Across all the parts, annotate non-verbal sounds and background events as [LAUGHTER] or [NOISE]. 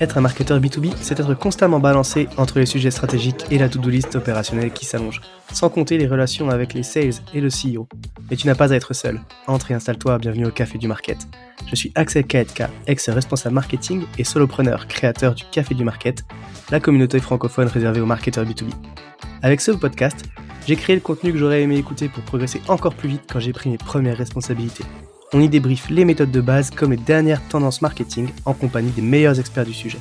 Être un marketeur B2B, c'est être constamment balancé entre les sujets stratégiques et la to-do list opérationnelle qui s'allonge, sans compter les relations avec les sales et le CEO. Mais tu n'as pas à être seul. Entre et installe-toi, bienvenue au Café du Market. Je suis Axel Kaetka, ex-responsable marketing et solopreneur, créateur du Café du Market, la communauté francophone réservée aux marketeurs B2B. Avec ce podcast, j'ai créé le contenu que j'aurais aimé écouter pour progresser encore plus vite quand j'ai pris mes premières responsabilités. On y débriefe les méthodes de base comme les dernières tendances marketing en compagnie des meilleurs experts du sujet.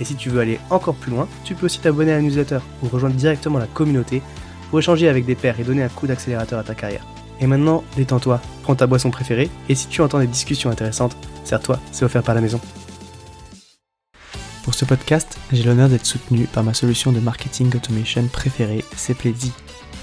Et si tu veux aller encore plus loin, tu peux aussi t'abonner à la newsletter ou rejoindre directement la communauté pour échanger avec des pairs et donner un coup d'accélérateur à ta carrière. Et maintenant, détends-toi, prends ta boisson préférée et si tu entends des discussions intéressantes, sers-toi, c'est offert par la maison. Pour ce podcast, j'ai l'honneur d'être soutenu par ma solution de marketing automation préférée, Sepledzi.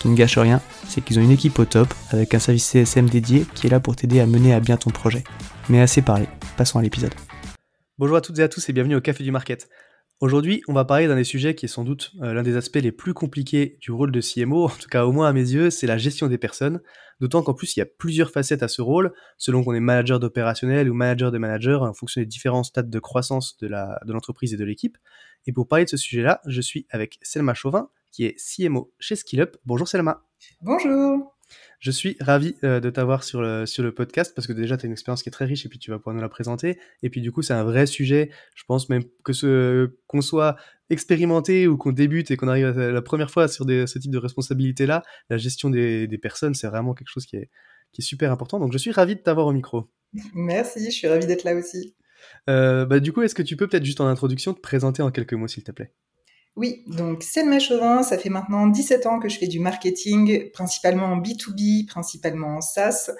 Qui ne gâche rien, c'est qu'ils ont une équipe au top avec un service CSM dédié qui est là pour t'aider à mener à bien ton projet. Mais assez parlé, passons à l'épisode. Bonjour à toutes et à tous et bienvenue au Café du Market. Aujourd'hui, on va parler d'un des sujets qui est sans doute euh, l'un des aspects les plus compliqués du rôle de CMO, [LAUGHS] en tout cas au moins à mes yeux, c'est la gestion des personnes. D'autant qu'en plus, il y a plusieurs facettes à ce rôle, selon qu'on est manager d'opérationnel ou manager de manager, en fonction des différents stades de croissance de l'entreprise et de l'équipe. Et pour parler de ce sujet-là, je suis avec Selma Chauvin, qui est CMO chez SkillUp. Bonjour Selma. Bonjour. Je suis ravi euh, de t'avoir sur le, sur le podcast parce que déjà, tu as une expérience qui est très riche et puis tu vas pouvoir nous la présenter. Et puis du coup, c'est un vrai sujet. Je pense même que ce, qu'on soit expérimenté ou qu'on débute et qu'on arrive la première fois sur des, ce type de responsabilité-là, la gestion des, des personnes, c'est vraiment quelque chose qui est, qui est super important. Donc je suis ravi de t'avoir au micro. Merci, je suis ravi d'être là aussi. Euh, bah, du coup, est-ce que tu peux peut-être juste en introduction te présenter en quelques mots, s'il te plaît? Oui, donc Selma Chauvin, ça fait maintenant 17 ans que je fais du marketing, principalement en B2B, principalement en SaaS.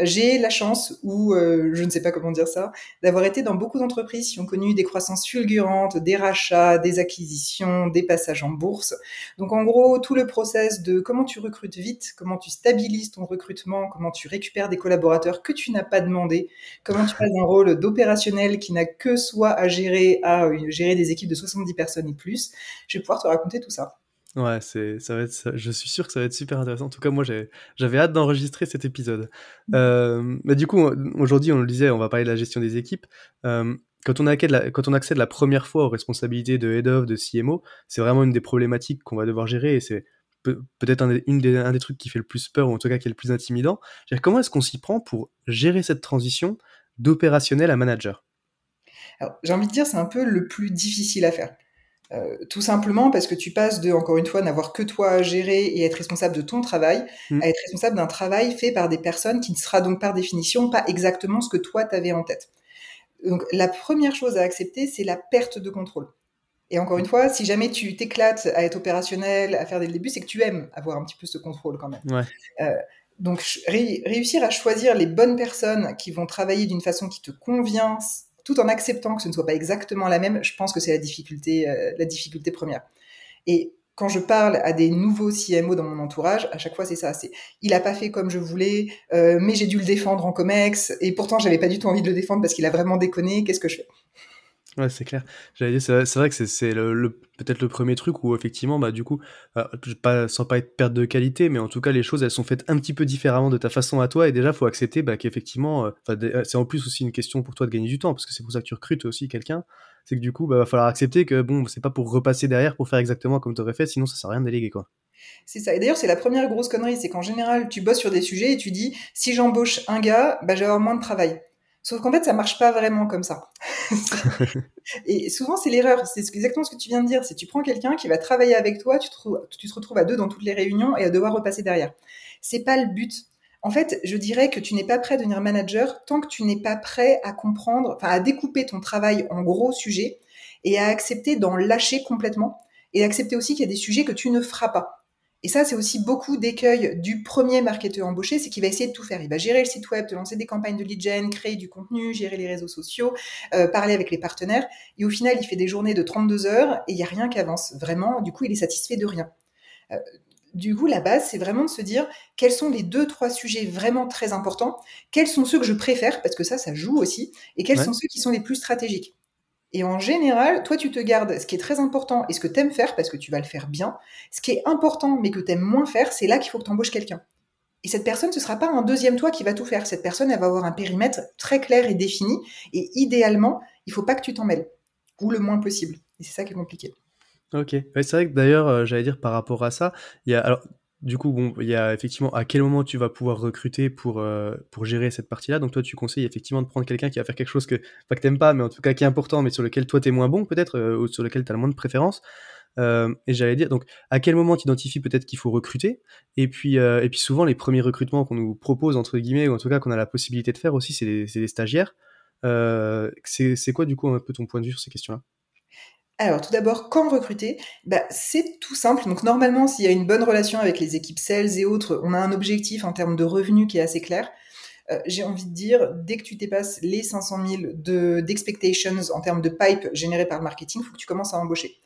J'ai la chance, ou euh, je ne sais pas comment dire ça, d'avoir été dans beaucoup d'entreprises qui ont connu des croissances fulgurantes, des rachats, des acquisitions, des passages en bourse. Donc en gros, tout le process de comment tu recrutes vite, comment tu stabilises ton recrutement, comment tu récupères des collaborateurs que tu n'as pas demandé, comment tu passes un rôle d'opérationnel qui n'a que soi à gérer, à euh, gérer des équipes de 70 personnes et plus je vais pouvoir te raconter tout ça. Ouais, c'est, ça va être, je suis sûr que ça va être super intéressant. En tout cas, moi, j'avais hâte d'enregistrer cet épisode. Mmh. Euh, mais du coup, aujourd'hui, on le disait, on va parler de la gestion des équipes. Euh, quand, on accède la, quand on accède la première fois aux responsabilités de head of, de CMO, c'est vraiment une des problématiques qu'on va devoir gérer et c'est peut-être un, des, un des trucs qui fait le plus peur ou en tout cas qui est le plus intimidant. Comment est-ce qu'on s'y prend pour gérer cette transition d'opérationnel à manager? J'ai envie de dire, c'est un peu le plus difficile à faire. Euh, tout simplement parce que tu passes de, encore une fois, n'avoir que toi à gérer et être responsable de ton travail, mmh. à être responsable d'un travail fait par des personnes qui ne sera donc par définition pas exactement ce que toi t'avais en tête. Donc la première chose à accepter, c'est la perte de contrôle. Et encore une fois, si jamais tu t'éclates à être opérationnel, à faire des débuts, c'est que tu aimes avoir un petit peu ce contrôle quand même. Ouais. Euh, donc réussir à choisir les bonnes personnes qui vont travailler d'une façon qui te convient, tout en acceptant que ce ne soit pas exactement la même, je pense que c'est la difficulté, euh, la difficulté première. Et quand je parle à des nouveaux CMO dans mon entourage, à chaque fois c'est ça, c'est il a pas fait comme je voulais, euh, mais j'ai dû le défendre en comex, et pourtant j'avais pas du tout envie de le défendre parce qu'il a vraiment déconné. Qu'est-ce que je fais? Ouais, c'est clair. J'allais dire, c'est vrai que c'est le, peut-être le premier truc où effectivement, bah du coup, euh, pas, sans pas être perte de qualité, mais en tout cas les choses elles sont faites un petit peu différemment de ta façon à toi et déjà faut accepter bah, qu'effectivement, euh, euh, c'est en plus aussi une question pour toi de gagner du temps parce que c'est pour ça que tu recrutes aussi quelqu'un. C'est que du coup, bah va falloir accepter que bon, c'est pas pour repasser derrière pour faire exactement comme tu aurais fait, sinon ça sert à rien de déléguer quoi. C'est ça. Et d'ailleurs, c'est la première grosse connerie, c'est qu'en général, tu bosses sur des sujets et tu dis, si j'embauche un gars, bah, je vais avoir moins de travail. Sauf qu'en fait, ça marche pas vraiment comme ça. [LAUGHS] et souvent, c'est l'erreur. C'est exactement ce que tu viens de dire. C'est tu prends quelqu'un qui va travailler avec toi, tu te, tu te retrouves à deux dans toutes les réunions et à devoir repasser derrière. C'est pas le but. En fait, je dirais que tu n'es pas prêt à devenir manager tant que tu n'es pas prêt à comprendre, enfin, à découper ton travail en gros sujets et à accepter d'en lâcher complètement et accepter aussi qu'il y a des sujets que tu ne feras pas. Et ça, c'est aussi beaucoup d'écueils du premier marketeur embauché, c'est qu'il va essayer de tout faire. Il va gérer le site web, te lancer des campagnes de lead gen, créer du contenu, gérer les réseaux sociaux, euh, parler avec les partenaires. Et au final, il fait des journées de 32 heures et il n'y a rien qui avance. Vraiment, du coup, il est satisfait de rien. Euh, du coup, la base, c'est vraiment de se dire quels sont les deux, trois sujets vraiment très importants, quels sont ceux que je préfère, parce que ça, ça joue aussi, et quels sont ceux qui sont les plus stratégiques. Et en général, toi, tu te gardes ce qui est très important et ce que tu aimes faire, parce que tu vas le faire bien. Ce qui est important, mais que tu aimes moins faire, c'est là qu'il faut que tu embauches quelqu'un. Et cette personne, ce sera pas un deuxième toi qui va tout faire. Cette personne, elle va avoir un périmètre très clair et défini. Et idéalement, il faut pas que tu t'en mêles. Ou le moins possible. Et c'est ça qui est compliqué. Ok. c'est vrai que d'ailleurs, euh, j'allais dire par rapport à ça, il y a du coup bon, il y a effectivement à quel moment tu vas pouvoir recruter pour euh, pour gérer cette partie-là? Donc toi, tu conseilles effectivement de prendre quelqu'un qui va faire quelque chose que pas que t'aimes pas, mais en tout cas qui est important, mais sur lequel toi t'es moins bon peut-être euh, ou sur lequel tu as le moins de préférence. et j'allais dire donc à quel moment tu peut-être qu'il faut recruter? Et puis et puis souvent les premiers recrutements qu'on nous propose entre guillemets ou en tout cas qu'on a la possibilité de faire aussi c'est des stagiaires. c'est quoi du coup un peu ton point de vue sur ces questions-là? Alors, tout d'abord, quand recruter? Bah, C'est tout simple. Donc, normalement, s'il y a une bonne relation avec les équipes sales et autres, on a un objectif en termes de revenus qui est assez clair. Euh, j'ai envie de dire, dès que tu dépasses les 500 000 d'expectations en termes de pipe générés par le marketing, il faut que tu commences à embaucher.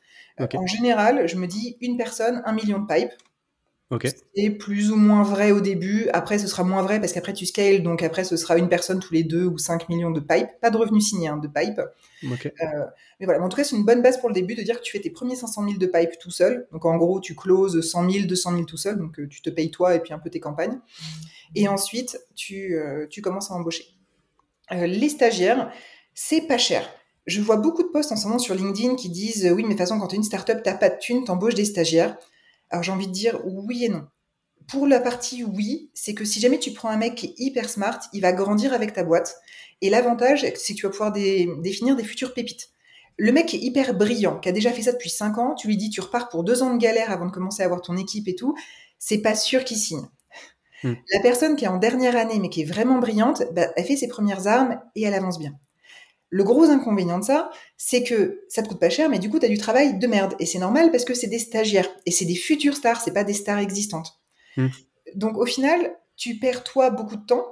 Euh, en général, je me dis une personne, un million de pipe. C'est plus ou moins vrai au début. Après, ce sera moins vrai parce qu'après, tu scales. Donc, après, ce sera une personne tous les deux ou 5 millions de pipe. Pas de revenus signés, hein, de pipe. Euh, mais voilà. en tout cas, c'est une bonne base pour le début de dire que tu fais tes premiers 500 000 de pipe tout seul. Donc, en gros, tu closes 100 000, 200 000 tout seul. Donc, euh, tu te payes toi et puis un peu tes campagnes. Et ensuite, tu, euh, tu commences à embaucher. les stagiaires, c'est pas cher. Je vois beaucoup de posts en ce moment sur LinkedIn qui disent oui, mais de toute façon, quand tu es une startup, t'as pas de thunes, t'embauches des stagiaires. Alors j'ai envie de dire oui et non. Pour la partie oui, c'est que si jamais tu prends un mec qui est hyper smart, il va grandir avec ta boîte. Et l'avantage, c'est que tu vas pouvoir définir des futures pépites. Le mec qui est hyper brillant, qui a déjà fait ça depuis 5 ans, tu lui dis tu repars pour 2 ans de galère avant de commencer à avoir ton équipe et tout, c'est pas sûr qu'il signe. Hmm. La personne qui est en dernière année mais qui est vraiment brillante, bah, elle fait ses premières armes et elle avance bien. Le gros inconvénient de ça, c'est que ça te coûte pas cher, mais du coup, tu as du travail de merde. Et c'est normal parce que c'est des stagiaires. Et c'est des futures stars, c'est pas des stars existantes. Hmm. Donc au final, tu perds toi beaucoup de temps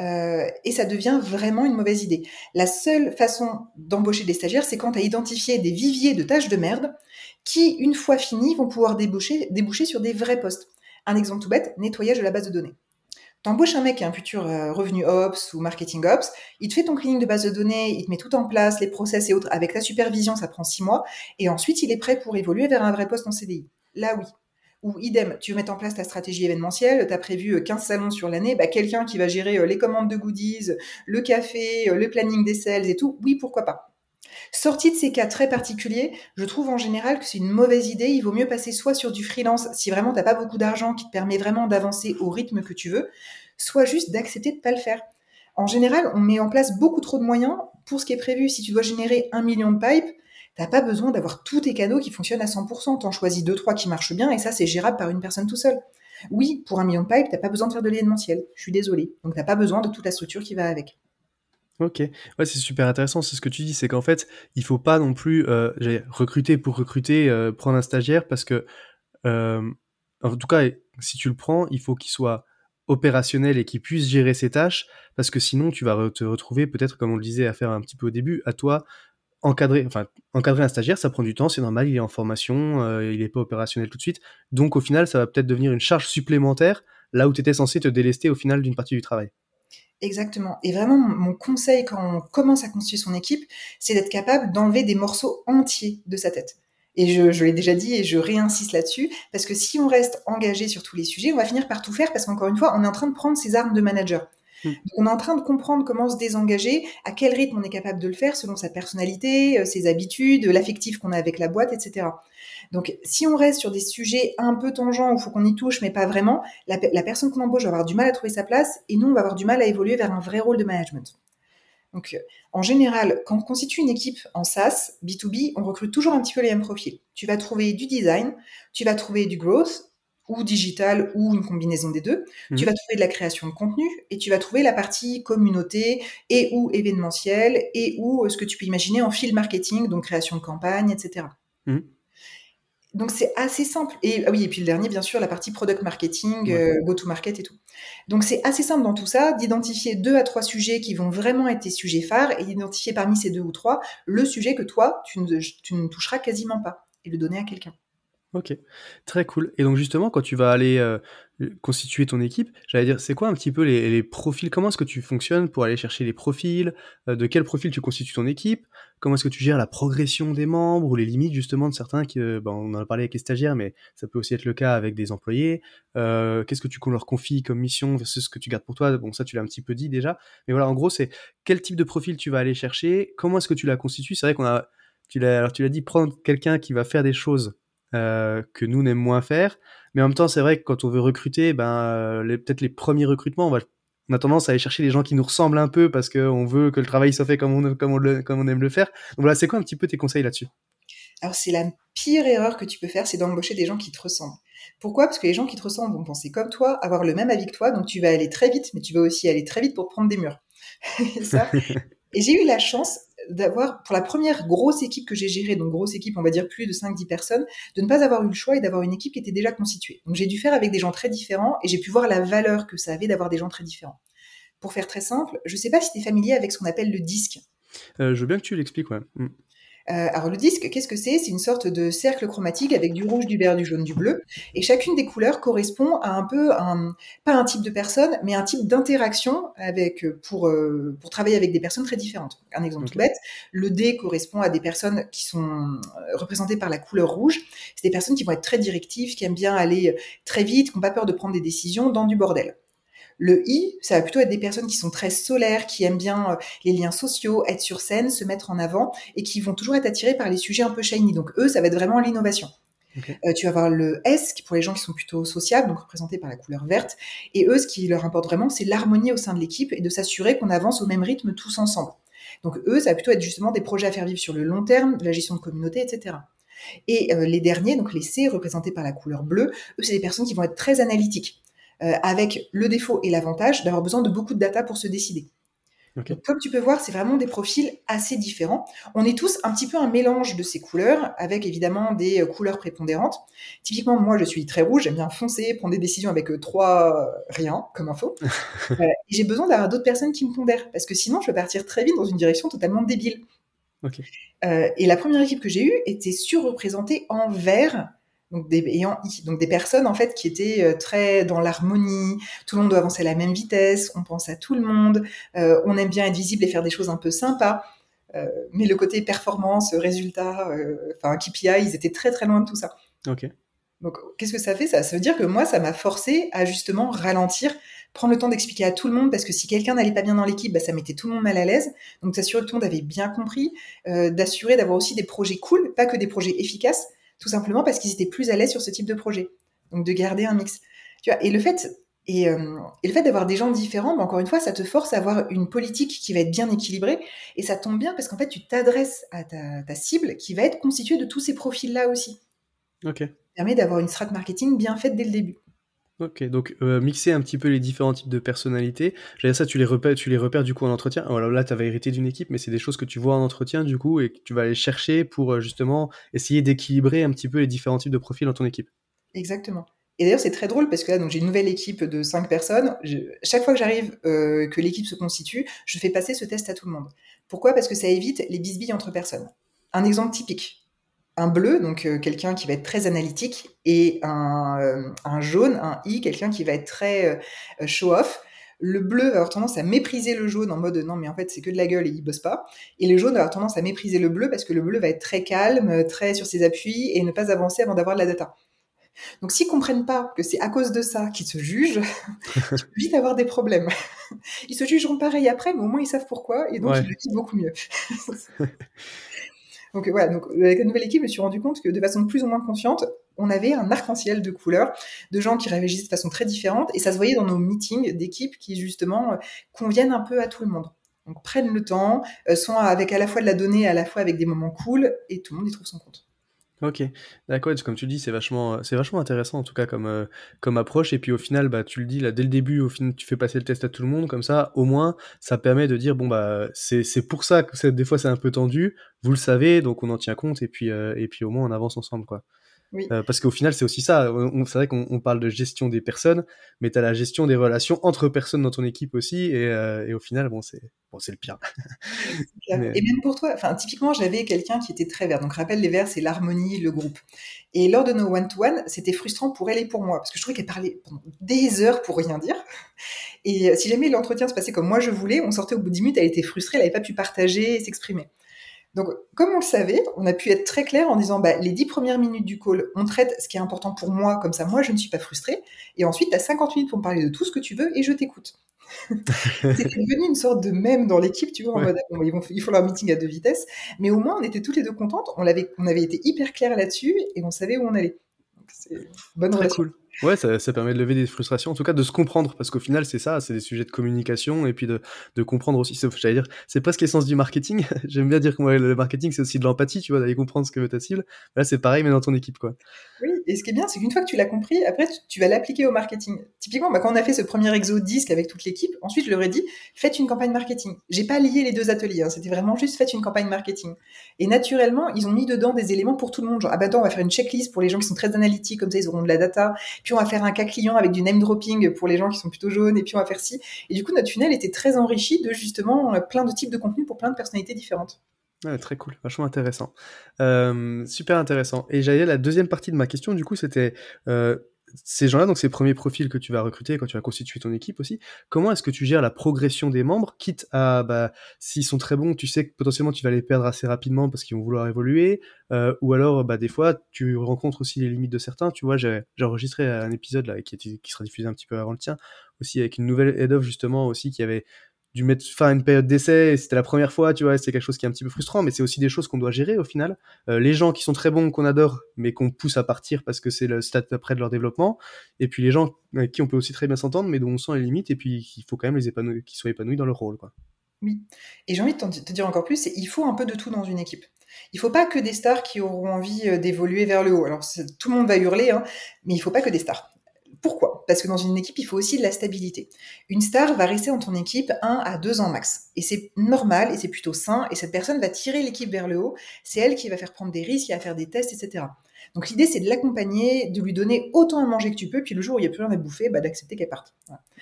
euh, et ça devient vraiment une mauvaise idée. La seule façon d'embaucher des stagiaires, c'est quand tu as identifié des viviers de tâches de merde qui, une fois finis, vont pouvoir déboucher, déboucher sur des vrais postes. Un exemple tout bête, nettoyage de la base de données. T'embauches un mec qui a un futur euh, revenu ops ou marketing ops, il te fait ton cleaning de base de données, il te met tout en place, les process et autres. Avec ta supervision, ça prend six mois. Et ensuite, il est prêt pour évoluer vers un vrai poste en CDI. Là, oui. Ou idem, tu veux mettre en place ta stratégie événementielle, tu as prévu 15 euh, salons sur l'année, bah, quelqu'un qui va gérer euh, les commandes de goodies, le café, le planning des sales et tout, oui, pourquoi pas. Sorti de ces cas très particuliers, je trouve en général que c'est une mauvaise idée. Il vaut mieux passer soit sur du freelance si vraiment t'as pas beaucoup d'argent qui te permet vraiment d'avancer au rythme que tu veux, soit juste d'accepter de pas le faire. En général, on met en place beaucoup trop de moyens pour ce qui est prévu. Si tu dois générer un million de pipes, t'as pas besoin d'avoir tous tes canaux qui fonctionnent à 100%. T'en choisis deux, trois qui marchent bien et ça, c'est gérable par une personne tout seul. Oui, pour un million de pipes, t'as pas besoin de faire de l'événementiel. Je suis désolée. Donc t'as pas besoin de toute la structure qui va avec. Ok, ouais, c'est super intéressant. C'est ce que tu dis, c'est qu'en fait, il faut pas non plus euh, recruter pour recruter, euh, prendre un stagiaire parce que, euh, en tout cas, si tu le prends, il faut qu'il soit opérationnel et qu'il puisse gérer ses tâches parce que sinon, tu vas te retrouver peut-être, comme on le disait, à faire un petit peu au début, à toi encadrer, enfin encadrer un stagiaire, ça prend du temps, c'est normal, il est en formation, il n'est pas opérationnel tout de suite. Donc au final, ça va peut-être devenir une charge supplémentaire là où tu étais censé te délester au final d'une partie du travail. Exactement. Et vraiment, mon conseil quand on commence à constituer son équipe, c'est d'être capable d'enlever des morceaux entiers de sa tête. Et je, je l'ai déjà dit et je réinsiste là-dessus, parce que si on reste engagé sur tous les sujets, on va finir par tout faire, parce qu'encore une fois, on est en train de prendre ses armes de manager. Mm. on est en train de comprendre comment se désengager, à quel rythme on est capable de le faire selon sa personnalité, euh, ses habitudes, l'affectif qu'on a avec la boîte, etc. Donc, si on reste sur des sujets un peu tangents où il faut qu'on y touche, mais pas vraiment, la, personne qu'on embauche va avoir du mal à trouver sa place et nous, on va avoir du mal à évoluer vers un vrai rôle de management. Donc, euh, en général, quand on constitue une équipe en SaaS, B2B, on recrute toujours un petit peu les mêmes profils. Tu vas trouver du design, tu vas trouver du growth, ou digital ou une combinaison des deux. Tu mhm. vas trouver de la création de contenu et tu vas trouver la partie communauté et ou événementiel et ou euh, ce que tu peux imaginer en field marketing, donc création de campagne, etc. Mhm. Donc c'est assez simple. Et ah oui, et puis le dernier, bien sûr, la partie product marketing, Ouais. go-to-market et tout. Donc c'est assez simple dans tout ça d'identifier deux à trois sujets qui vont vraiment être tes sujets phares et d'identifier parmi ces deux ou trois le sujet que toi, tu ne, tu ne toucheras quasiment pas et le donner à quelqu'un. OK, très cool et donc justement quand tu vas aller, heu, constituer ton équipe, j'allais dire, c'est quoi un petit peu les les profils? Comment est-ce que tu fonctionnes pour aller chercher les profils? Heu, de quel profil tu constitues ton équipe? Comment est-ce que tu gères la progression des membres ou les limites justement de certains qui, heu, ben, on en a parlé avec les stagiaires, mais ça peut aussi être le cas avec des employés. Heu, qu'est-ce que tu leur confies comme mission versus ce que tu gardes pour toi? Bon ça tu l'as un petit peu dit déjà, mais voilà en gros c'est quel type de profil tu vas aller chercher? Comment est-ce que tu la constitues? C'est vrai qu'on a tu l'as alors tu l'as dit, prendre quelqu'un qui va faire des choses euh, que nous on aime moins faire. Mais en même temps, c'est vrai que quand on veut recruter, ben, les, peut-être les premiers recrutements, on, va, on a tendance à aller chercher les gens qui nous ressemblent un peu parce qu'on veut que le travail soit fait comme on, comme on, le, comme on aime le faire. Donc voilà, c'est quoi un petit peu tes conseils là-dessus? Alors, c'est la pire erreur que tu peux faire, c'est d'embaucher des gens qui te ressemblent. Pourquoi? Parce que les gens qui te ressemblent vont penser comme toi, avoir le même avis que toi, donc tu vas aller très vite, mais tu vas aussi aller très vite pour prendre des murs. [LAUGHS] [LAUGHS] et j'ai eu la chance d'avoir, pour la première grosse équipe que j'ai gérée, donc grosse équipe, on va dire plus de 5-10 personnes, de ne pas avoir eu le choix et d'avoir une équipe qui était déjà constituée. Donc j'ai dû faire avec des gens très différents et j'ai pu voir la valeur que ça avait d'avoir des gens très différents. Pour faire très simple, je ne sais pas si tu es familier avec ce qu'on appelle le disque. Euh, je veux bien que tu l'expliques, ouais. Mm. Euh, alors le disque, qu'est-ce que c'est? C'est une sorte de cercle chromatique avec du rouge, du vert, du jaune, du bleu, et chacune des couleurs correspond à un peu un, pas un type de personne, mais un type d'interaction avec pour euh, pour travailler avec des personnes très différentes. Un exemple tout bête, le D correspond à des personnes qui sont euh, représentées par la couleur rouge. C'est des personnes qui vont être très directives, qui aiment bien aller très vite, qui n'ont pas peur de prendre des décisions dans du bordel. Le I, ça va plutôt être des personnes qui sont très solaires, qui aiment bien euh, les liens sociaux, être sur scène, se mettre en avant et qui vont toujours être attirés par les sujets un peu shiny. Donc eux, ça va être vraiment l'innovation. Euh, tu vas avoir le S, qui pour les gens qui sont plutôt sociables, donc représentés par la couleur verte. Et eux, ce qui leur importe vraiment, c'est l'harmonie au sein de l'équipe et de s'assurer qu'on avance au même rythme tous ensemble. Donc eux, ça va plutôt être justement des projets à faire vivre sur le long terme, de la gestion de communauté, etc. Et euh, les derniers, donc les C, représentés par la couleur bleue, eux, c'est des personnes qui vont être très analytiques, euh, avec le défaut et l'avantage d'avoir besoin de beaucoup de data pour se décider. Donc, comme tu peux voir, c'est vraiment des profils assez différents. On est tous un petit peu un mélange de ces couleurs, avec évidemment des euh, couleurs prépondérantes. Typiquement, moi, je suis très rouge, j'aime bien foncer, prendre des décisions avec euh, trois rien comme info. [LAUGHS] Euh, et j'ai besoin d'avoir d'autres personnes qui me pondèrent, parce que sinon, je vais partir très vite dans une direction totalement débile. Euh, et la première équipe que j'ai eue était surreprésentée en vert. Donc des, I, donc des personnes en fait qui étaient euh, très dans l'harmonie, tout le monde doit avancer à la même vitesse, on pense à tout le monde, euh, on aime bien être visible et faire des choses un peu sympas, euh, mais le côté performance, résultat, euh, enfin KPI, ils étaient très très loin de tout ça. Ok. Donc, qu'est-ce que ça fait? Ça Ça veut dire que moi, ça m'a forcé à justement ralentir, prendre le temps d'expliquer à tout le monde, parce que si quelqu'un n'allait pas bien dans l'équipe, bah, ça mettait tout le monde mal à l'aise. Donc, s'assurer que tout le monde avait bien compris, d'assurer d'avoir aussi des projets cool, pas que des projets efficaces, tout simplement parce qu'ils étaient plus à l'aise sur ce type de projet. Donc, de garder un mix. Tu vois, et le fait, et, euh, et le fait d'avoir des gens différents, bah, encore une fois, ça te force à avoir une politique qui va être bien équilibrée, et ça tombe bien parce qu'en fait, tu t'adresses à ta, ta cible qui va être constituée de tous ces profils-là aussi Ok. permet d'avoir une strat marketing bien faite dès le début. Ok, donc euh, mixer un petit peu les différents types de personnalités. J'allais dire ça, tu les repères, tu les repères du coup en entretien. Alors là, tu avais hérité d'une équipe, mais c'est des choses que tu vois en entretien du coup et que tu vas aller chercher pour euh, justement essayer d'équilibrer un petit peu les différents types de profils dans ton équipe. Exactement. Et d'ailleurs, c'est très drôle parce que là, donc j'ai une nouvelle équipe de cinq personnes. Chaque fois que j'arrive, euh, que l'équipe se constitue, je fais passer ce test à tout le monde. Pourquoi? Parce que ça évite les bisbilles entre personnes. Un exemple typique. Un bleu, donc euh, quelqu'un qui va être très analytique, et un, euh, un jaune, un I, quelqu'un qui va être très euh, show-off. Le bleu va avoir tendance à mépriser le jaune en mode non mais en fait c'est que de la gueule et il bosse pas. Et le jaune va avoir tendance à mépriser le bleu parce que le bleu va être très calme, très sur ses appuis et ne pas avancer avant d'avoir de la data. Donc s'ils comprennent pas que c'est à cause de ça qu'ils se jugent, [LAUGHS] tu peux vite avoir des problèmes. Ils se jugeront pareil après, mais au moins ils savent pourquoi et donc Ouais. ils le vivent beaucoup mieux. [LAUGHS] donc voilà, donc avec la nouvelle équipe, je me suis rendu compte que de façon plus ou moins confiante, on avait un arc-en-ciel de couleurs, de gens qui réagissent de façon très différente, et ça se voyait dans nos meetings d'équipes qui justement euh, conviennent un peu à tout le monde. Donc prennent le temps, euh, sont avec à la fois de la donnée, à la fois avec des moments cool, et tout le monde y trouve son compte. Ok, d'accord, comme tu dis, c'est vachement, c'est vachement intéressant en tout cas comme, euh, comme approche. Et puis au final, bah, tu le dis là dès le début, au final, tu fais passer le test à tout le monde, comme ça, au moins, ça permet de dire bon bah c'est c'est pour ça que des fois c'est un peu tendu, vous le savez, donc on en tient compte et puis euh, et puis au moins on avance ensemble quoi. Euh, parce qu'au final, c'est aussi ça. C'est vrai qu'on parle de gestion des personnes, mais tu as la gestion des relations entre personnes dans ton équipe aussi. Et, euh, et au final, bon, c'est bon, le pire. Et même pour toi, enfin, typiquement, j'avais quelqu'un qui était très vert. Donc, rappelle, les verts, c'est l'harmonie, le groupe. Et lors de nos one-to-one, c'était frustrant pour elle et pour moi, parce que je trouvais qu'elle parlait pendant des heures pour rien dire. Et si jamais l'entretien se passait comme moi je voulais, on sortait au bout de 10 minutes, elle était frustrée, elle n'avait pas pu partager et s'exprimer. Donc, comme on le savait, on a pu être très clair en disant bah, les 10 premières minutes du call, on traite ce qui est important pour moi, comme ça, moi, je ne suis pas frustrée. Et ensuite, tu as 50 minutes pour me parler de tout ce que tu veux et je t'écoute. [LAUGHS] C'était devenu une sorte de même dans l'équipe, tu vois, en mode, ils, vont, ils font leur meeting à deux vitesses, mais au moins, on était toutes les deux contentes, on, avait, on avait été hyper clair là-dessus et on savait où on allait. C'est bonne Très cool. Ouais, ça, permet de lever des frustrations, en tout cas de se comprendre, parce qu'au final, c'est ça, c'est des sujets de communication et puis de, comprendre aussi. J'allais dire, c'est presque l'essence du marketing. [LAUGHS] J'aime bien dire que le marketing, c'est aussi de l'empathie, tu vois, d'aller comprendre ce que veut ta cible. Là, c'est pareil, mais dans ton équipe, quoi. Oui, et ce qui est bien, c'est qu'une fois que tu l'as compris, après, tu, vas l'appliquer au marketing. Typiquement, bah, quand on a fait ce premier exo disque avec toute l'équipe, ensuite, je leur ai dit, faites une campagne marketing. J'ai pas lié les deux ateliers, hein, c'était vraiment juste faites une campagne marketing. Et naturellement, ils ont mis dedans des éléments pour tout le monde. Genre, ah bah attends, on va faire une checklist pour les gens qui sont très analytiques, comme ça, ils auront de la data. On va faire un cas client avec du name dropping pour les gens qui sont plutôt jaunes, et puis on va faire ci. Et du coup, notre tunnel était très enrichi de justement euh, plein de types de contenus pour plein de personnalités différentes. très cool, vachement intéressant. Euh, super intéressant. Et j'allais la deuxième partie de ma question, du coup, c'était euh, ces gens-là, donc ces premiers profils que tu vas recruter quand tu vas constituer ton équipe aussi, comment est-ce que tu gères la progression des membres, quitte à, bah, s'ils sont très bons, tu sais que potentiellement tu vas les perdre assez rapidement parce qu'ils vont vouloir évoluer, euh, ou alors, bah, des fois, tu rencontres aussi les limites de certains. Tu vois, j'ai enregistré un épisode là qui, qui sera diffusé un petit peu avant le tien, aussi avec une nouvelle head of justement aussi qui avait dû mettre fin à une période d'essai, c'était la première fois, tu vois, c'est quelque chose qui est un petit peu frustrant, mais c'est aussi des choses qu'on doit gérer au final. Euh, les gens qui sont très bons, qu'on adore, mais qu'on pousse à partir parce que c'est le stade après de leur développement, et puis les gens avec qui on peut aussi très bien s'entendre, mais dont on sent les limites, et puis il faut quand même les épanouir, qu'ils soient épanouis dans leur rôle, quoi. Oui, et j'ai envie de te dire encore plus, il faut un peu de tout dans une équipe. Il faut pas que des stars qui auront envie euh, d'évoluer vers le haut. Alors tout le monde va hurler, hein, mais il faut pas que des stars. Pourquoi? Parce que dans une équipe, il faut aussi de la stabilité. Une star va rester dans ton équipe un à deux ans max. Et c'est normal et c'est plutôt sain. Et cette personne va tirer l'équipe vers le haut. C'est elle qui va faire prendre des risques, qui va faire des tests, etc. Donc l'idée, c'est de l'accompagner, de lui donner autant à manger que tu peux, puis le jour où il n'y a plus rien à bouffer, bah, d'accepter qu'elle parte.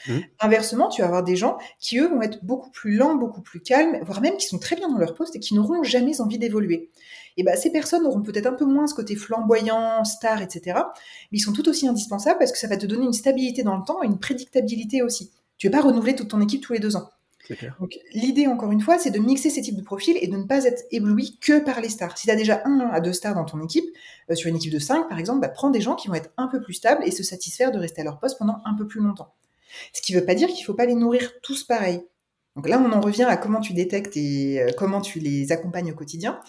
Mmh. Inversement, tu vas avoir des gens qui, eux, vont être beaucoup plus lents, beaucoup plus calmes, voire même qui sont très bien dans leur poste et qui n'auront jamais envie d'évoluer. Et bah, ces personnes auront peut-être un peu moins ce côté flamboyant, star, etc. Mais ils sont tout aussi indispensables parce que ça va te donner une stabilité dans le temps et une prédictabilité aussi. Tu ne vas pas renouveler toute ton équipe tous les deux ans. Donc l'idée, encore une fois, c'est de mixer ces types de profils et de ne pas être ébloui que par les stars. Si tu as déjà un à deux stars dans ton équipe, euh, sur une équipe de cinq par exemple, bah, prends des gens qui vont être un peu plus stables et se satisfaire de rester à leur poste pendant un peu plus longtemps. Ce qui ne veut pas dire qu'il ne faut pas les nourrir tous pareil. Donc là, on en revient à comment tu détectes et euh, comment tu les accompagnes au quotidien.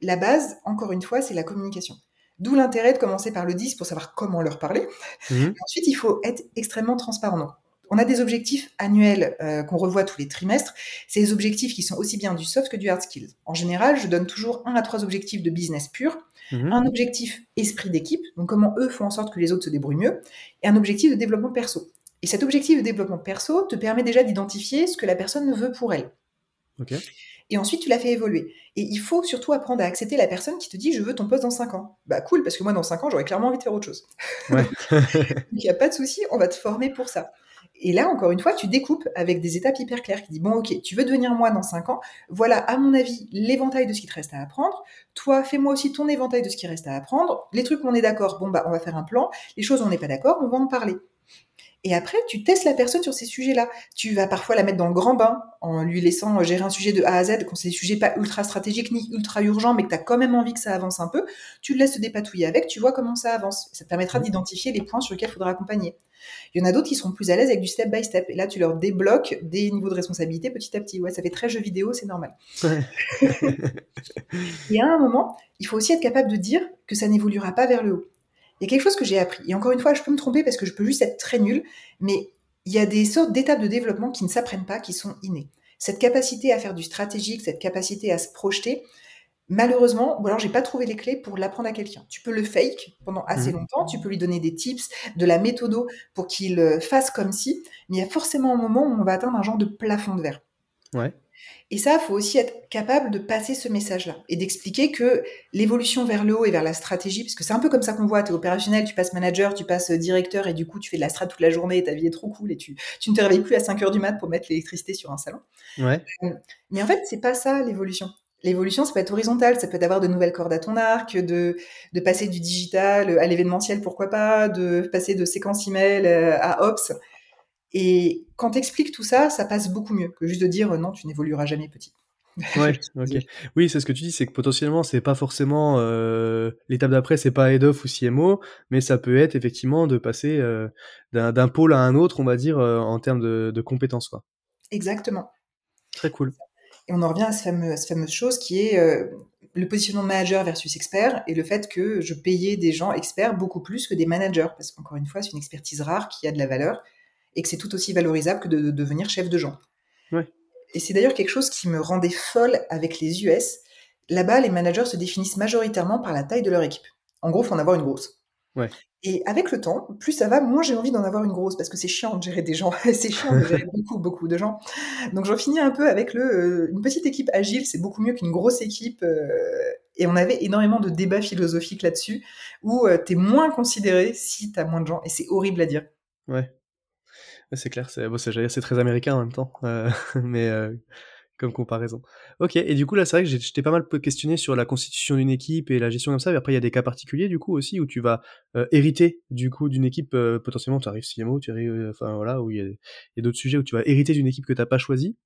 La base, encore une fois, c'est la communication. D'où l'intérêt de commencer par le 10 pour savoir comment leur parler. Mmh. Ensuite, il faut être extrêmement transparent. On a des objectifs annuels euh, qu'on revoit tous les trimestres. C'est des objectifs qui sont aussi bien du soft que du hard skills. En général, je donne toujours un à trois objectifs de business pur, mhm. un objectif esprit d'équipe, donc comment eux font en sorte que les autres se débrouillent mieux, et un objectif de développement perso. Et cet objectif de développement perso te permet déjà d'identifier ce que la personne veut pour elle. Et ensuite, tu la fais évoluer. Et il faut surtout apprendre à accepter la personne qui te dit je veux ton poste dans 5 ans. Bah cool, parce que moi dans 5 ans, j'aurais clairement envie de faire autre chose. Ouais. [LAUGHS] il n'y a pas de souci, on va te former pour ça. Et là, encore une fois, tu découpes avec des étapes hyper claires qui disent, bon, ok, tu veux devenir moi dans 5 ans, voilà, à mon avis, l'éventail de ce qui te reste à apprendre. Toi, fais-moi aussi ton éventail de ce qui reste à apprendre. Les trucs où on est d'accord, bon, bah, on va faire un plan. Les choses où on n'est pas d'accord, on va en parler. Et après, tu testes la personne sur ces sujets-là. Tu vas parfois la mettre dans le grand bain en lui laissant gérer un sujet de A à Z quand c'est des sujets pas ultra stratégiques ni ultra urgents, mais que tu as quand même envie que ça avance un peu. Tu le laisses te dépatouiller avec, tu vois comment ça avance. Ça te permettra mmh. d'identifier les points sur lesquels il faudra accompagner. Il y en a d'autres qui seront plus à l'aise avec du step by step. Et là, tu leur débloques des niveaux de responsabilité petit à petit. Ouais, ça fait très jeu vidéo, c'est normal. [LAUGHS] et à un moment, il faut aussi être capable de dire que ça n'évoluera pas vers le haut. Il y a quelque chose que j'ai appris. Et encore une fois, je peux me tromper parce que je peux juste être très nul, mais il y a des sortes d'étapes de développement qui ne s'apprennent pas, qui sont innées. Cette capacité à faire du stratégique, cette capacité à se projeter, malheureusement, ou alors j'ai pas trouvé les clés pour l'apprendre à quelqu'un. Tu peux le fake pendant assez mmh. longtemps, tu peux lui donner des tips, de la méthodo pour qu'il euh, fasse comme si, mais il y a forcément un moment où on va atteindre un genre de plafond de verre. Ouais. Et ça, faut aussi être capable de passer ce message-là et d'expliquer que l'évolution vers le haut et vers la stratégie, parce que c'est un peu comme ça qu'on voit, tu es opérationnel, tu passes manager, tu passes directeur et du coup tu fais de la strat toute la journée et ta vie est trop cool et tu, tu ne te réveilles plus à 5 heures du mat pour mettre l'électricité sur un salon. Ouais. Euh, mais en fait, c'est pas ça l'évolution. L'évolution, ça peut être horizontal, ça peut être d'avoir de nouvelles cordes à ton arc, de, de passer du digital à l'événementiel, pourquoi pas, de passer de séquence email euh, à Ops. Et quand tu expliques tout ça, ça passe beaucoup mieux que juste de dire non, tu n'évolueras jamais petit. Ouais, [LAUGHS] ok. Oui, c'est ce que tu dis, c'est que potentiellement, c'est pas forcément euh, l'étape d'après, c'est pas head of ou CMO, mais ça peut être effectivement de passer euh, d'un pôle à un autre, on va dire, euh, en termes de, de, compétences, quoi. Exactement. Très cool. Et on en revient à, ce fameux, à cette fameuse chose qui est euh, le positionnement manager versus expert et le fait que je payais des gens experts beaucoup plus que des managers, parce qu'encore une fois, c'est une expertise rare qui a de la valeur et que c'est tout aussi valorisable que de, devenir chef de gens. Et c'est d'ailleurs quelque chose qui me rendait folle avec les US. Là-bas, les managers se définissent majoritairement par la taille de leur équipe. En gros, il faut en avoir une grosse. Et avec le temps, plus ça va, moins j'ai envie d'en avoir une grosse, parce que c'est chiant de gérer des gens, [LAUGHS] c'est chiant de gérer beaucoup, beaucoup de gens. Donc j'en finis un peu avec le, euh, une petite équipe agile, c'est beaucoup mieux qu'une grosse équipe. Euh, et on avait énormément de débats philosophiques là-dessus, où euh, tu es moins considéré si tu as moins de gens, et c'est horrible à dire. Ouais c'est clair, c'est bon, très américain en même temps, euh, [LAUGHS] mais euh, comme comparaison. Ok, et du coup là c'est vrai que j'étais pas mal questionné sur la constitution d'une équipe et la gestion comme ça, mais après il y a des cas particuliers du coup aussi où tu vas euh, hériter du coup d'une équipe, potentiellement tu arrives CMO, tu arrives, enfin voilà, où il y a, a d'autres sujets où tu vas hériter d'une équipe que t'as pas choisie.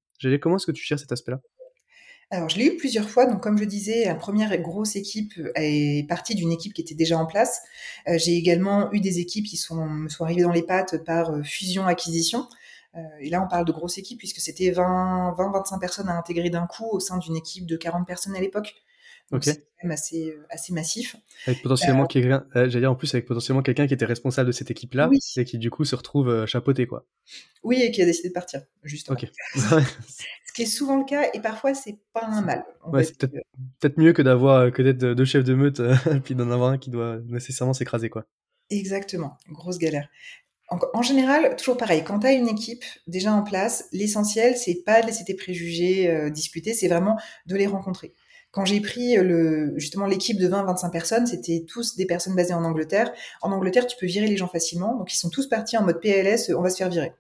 Comment est-ce que tu gères cet aspect-là? Alors, je l'ai eu plusieurs fois. Donc, comme je disais, la première grosse équipe est partie d'une équipe qui était déjà en place. Euh, j'ai également eu des équipes qui sont, me sont arrivées dans les pattes par euh, fusion-acquisition. Euh, et là, on parle de grosse équipe puisque c'était 20-25 personnes à intégrer d'un coup au sein d'une équipe de 40 personnes à l'époque. Donc, c'est quand même assez, assez massif. Avec potentiellement quelqu'un, j'allais dire en plus avec potentiellement quelqu'un qui était responsable de cette équipe-là et qui du coup se retrouve chapeauté, quoi. Oui, et qui a décidé de partir, justement. Ok. [LAUGHS] Ce qui est souvent le cas, et parfois c'est pas un mal. Ouais, c'est peut-être mieux que d'avoir que d'être deux chefs de meute, et [LAUGHS] puis d'en avoir un qui doit nécessairement s'écraser, quoi. Exactement, grosse galère. En, en général, toujours pareil, quand tu as une équipe déjà en place, l'essentiel, c'est pas de laisser tes préjugés euh, discuter, c'est vraiment de les rencontrer. Quand j'ai pris le, justement l'équipe de 20-25 personnes, c'était tous des personnes basées en Angleterre. En Angleterre, tu peux virer les gens facilement, donc ils sont tous partis en mode PLS, on va se faire virer.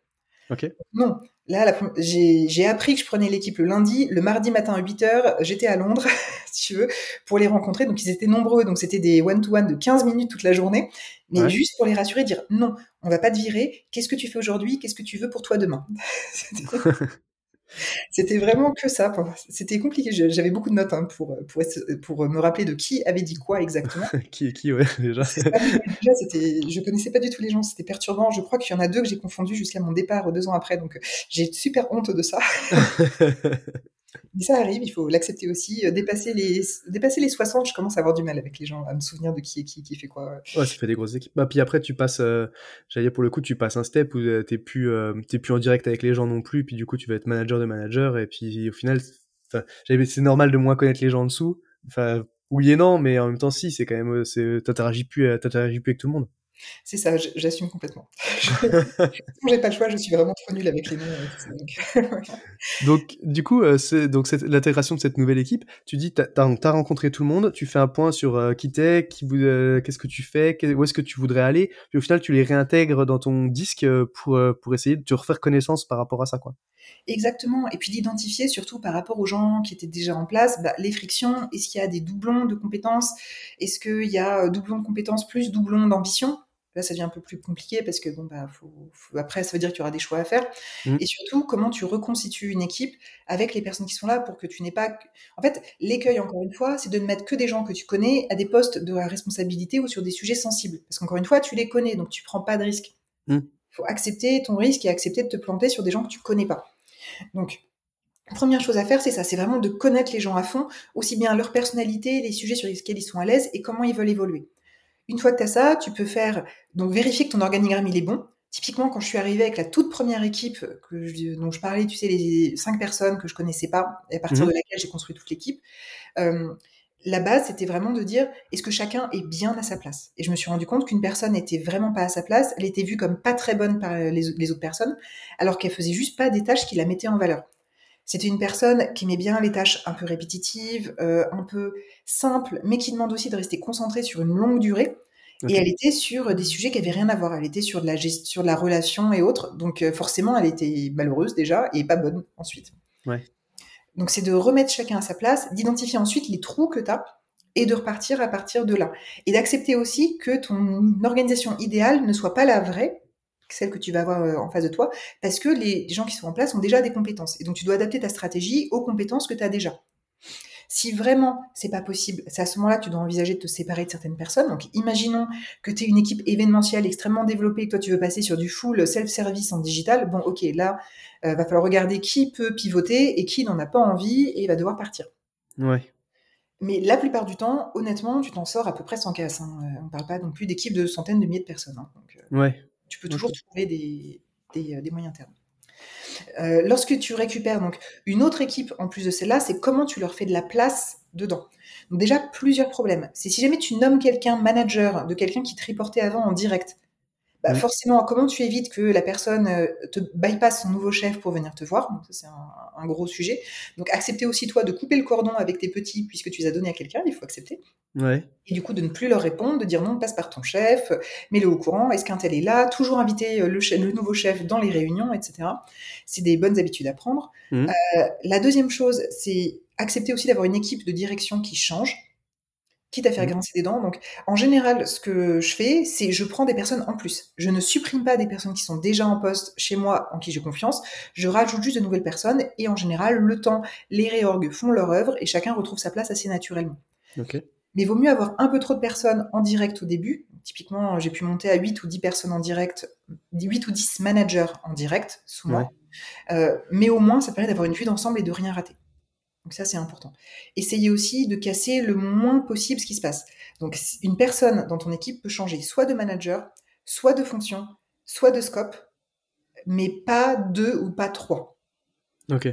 Non. Là, j'ai appris que je prenais l'équipe le lundi. Le mardi matin à 8 h j'étais à Londres, [LAUGHS] si tu veux, pour les rencontrer. Donc, ils étaient nombreux. Donc, c'était des one-to-one de 15 minutes toute la journée. Mais juste pour les rassurer, dire non, on va pas te virer. Qu'est-ce que tu fais aujourd'hui? Qu'est-ce que tu veux pour toi demain? [LAUGHS] C'était vraiment que ça. C'était compliqué. J'avais beaucoup de notes hein, pour, pour, pour, me rappeler de qui avait dit quoi exactement. [LAUGHS] qui est qui, ouais, [LAUGHS] déjà. déjà je connaissais pas du tout les gens. C'était perturbant. Je crois qu'il y en a deux que j'ai confondus jusqu'à mon départ deux ans après. Donc, j'ai super honte de ça. [LAUGHS] Mais ça arrive, il faut l'accepter aussi. Euh, dépasser les, dépasser les 60, je commence à avoir du mal avec les gens, à me souvenir de qui est qui, qui fait quoi. Ouais, ça fait des grosses équipes. Bah, puis après, tu passes, euh, j'allais dire pour le coup, tu passes un step où euh, t'es plus, t'es plus en direct avec les gens non plus, puis du coup, tu vas être manager de manager, et puis au final, c'est normal de moins connaître les gens en dessous. Enfin, oui et non, mais en même temps, si, c'est quand même, t'interagis plus, plus avec tout le monde. C'est ça, j'assume complètement. [LAUGHS] j'ai pas le choix, je suis vraiment trop nulle avec les noms. [LAUGHS] donc, du coup, euh, donc l'intégration de cette nouvelle équipe, tu dis, tu as, rencontré tout le monde, tu fais un point sur euh, qui t'es, qui, euh, qu'est-ce que tu fais, où est-ce que tu voudrais aller, puis au final, tu les réintègres dans ton disque pour, pour essayer de te refaire connaissance par rapport à ça, quoi. Exactement, et puis d'identifier surtout par rapport aux gens qui étaient déjà en place, bah, les frictions, est-ce qu'il y a des doublons de compétences, est-ce qu'il y a doublons de compétences plus doublons d'ambition Là, ça devient un peu plus compliqué parce que bon, bah, faut, après, ça veut dire qu'il y aura des choix à faire. Mmh. Et surtout, comment tu reconstitues une équipe avec les personnes qui sont là pour que tu n'aies pas. En fait, l'écueil, encore une fois, c'est de ne mettre que des gens que tu connais à des postes de responsabilité ou sur des sujets sensibles. Parce qu'encore une fois, tu les connais, donc tu prends pas de risque. Il mmh. faut accepter ton risque et accepter de te planter sur des gens que tu connais pas. Donc, Première chose à faire, c'est ça, c'est vraiment de connaître les gens à fond, aussi bien leur personnalité, les sujets sur lesquels ils sont à l'aise et comment ils veulent évoluer. Une fois que tu as ça, tu peux faire donc vérifier que ton organigramme il est bon. Typiquement, quand je suis arrivée avec la toute première équipe que dont je parlais, tu sais, les cinq personnes que je connaissais pas, et à partir mmh de laquelle j'ai construit toute l'équipe, euh, la base, c'était vraiment de dire est-ce que chacun est bien à sa place? Et je me suis rendu compte qu'une personne n'était vraiment pas à sa place, elle était vue comme pas très bonne par les, les autres personnes, alors qu'elle faisait juste pas des tâches qui la mettaient en valeur. C'était une personne qui aimait bien les tâches un peu répétitives, euh, un peu simples, mais qui demande aussi de rester concentrée sur une longue durée. Et elle était sur des sujets qui avaient rien à voir. Elle était sur de la gestion, de la relation et autres. Donc euh, forcément, elle était malheureuse déjà et pas bonne ensuite. Ouais. Donc c'est de remettre chacun à sa place, d'identifier ensuite les trous que tu as et de repartir à partir de là. Et d'accepter aussi que ton organisation idéale ne soit pas la vraie, celle que tu vas avoir euh, en face de toi, parce que les gens qui sont en place ont déjà des compétences. Et donc tu dois adapter ta stratégie aux compétences que tu as déjà. Si vraiment c'est pas possible, c'est à ce moment-là que tu dois envisager de te séparer de certaines personnes. Donc imaginons que tu es une équipe événementielle extrêmement développée et que toi tu veux passer sur du full self-service en digital. Bon, ok, là, euh, va falloir regarder qui peut pivoter et qui n'en a pas envie et va devoir partir. Ouais. Mais la plupart du temps, honnêtement, tu t'en sors à peu près sans casse. Hein. Euh, on ne parle pas non plus d'équipes de centaines de milliers de personnes. Hein. Donc, euh, ouais. Tu peux toujours trouver des, des, des moyens termes. Euh, lorsque tu récupères donc une autre équipe en plus de celle-là, c'est comment tu leur fais de la place dedans. Donc déjà plusieurs problèmes. C'est si jamais tu nommes quelqu'un manager de quelqu'un qui te reportait avant en direct, bah forcément, comment tu évites que la personne euh, te bypasse son nouveau chef pour venir te voir? Donc, ça, c'est un, un, gros sujet. Donc, accepter aussi, toi, de couper le cordon avec tes petits, puisque tu les as donnés à quelqu'un, il faut accepter. Ouais. Et du coup, de ne plus leur répondre, de dire non, passe par ton chef, mets-le au courant, est-ce qu'un tel est là? Toujours inviter euh, le, chef, le, nouveau chef dans les réunions, etc. C'est des bonnes habitudes à prendre. Mmh. Euh, la deuxième chose, c'est accepter aussi d'avoir une équipe de direction qui change quitte à faire mmh. grincer des dents. Donc, en général, ce que je fais, c'est je prends des personnes en plus. Je ne supprime pas des personnes qui sont déjà en poste chez moi, en qui j'ai confiance. Je rajoute juste de nouvelles personnes et en général, le temps, les réorgues font leur œuvre et chacun retrouve sa place assez naturellement. Okay. Mais il vaut mieux avoir un peu trop de personnes en direct au début. Typiquement, j'ai pu monter à 8 ou 10 personnes en direct, 8 ou 10 managers en direct sous moi. Ouais. Euh, mais au moins, ça permet d'avoir une vue d'ensemble et de rien rater. Donc ça, c'est important. Essayez aussi de casser le moins possible ce qui se passe. Donc une personne dans ton équipe peut changer soit de manager, soit de fonction, soit de scope, mais pas deux ou pas trois. Ok.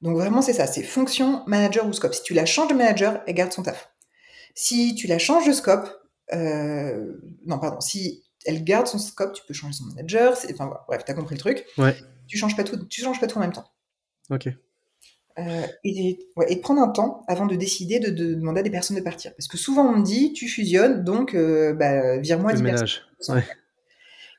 Donc vraiment, c'est ça, c'est fonction, manager ou scope. Si tu la changes de manager, elle garde son taf. Si tu la changes de scope, euh, non, pardon, si elle garde son scope, tu peux changer son manager. Enfin, bref, t'as compris le truc. Ouais. Tu changes pas tout, tu changes pas tout en même temps. Ok. Euh, et, ouais, et, de prendre un temps avant de décider de, de, demander à des personnes de partir. Parce que souvent on me dit, tu fusionnes, donc euh, bah, vire-moi 10 ménage. personnes. Ouais.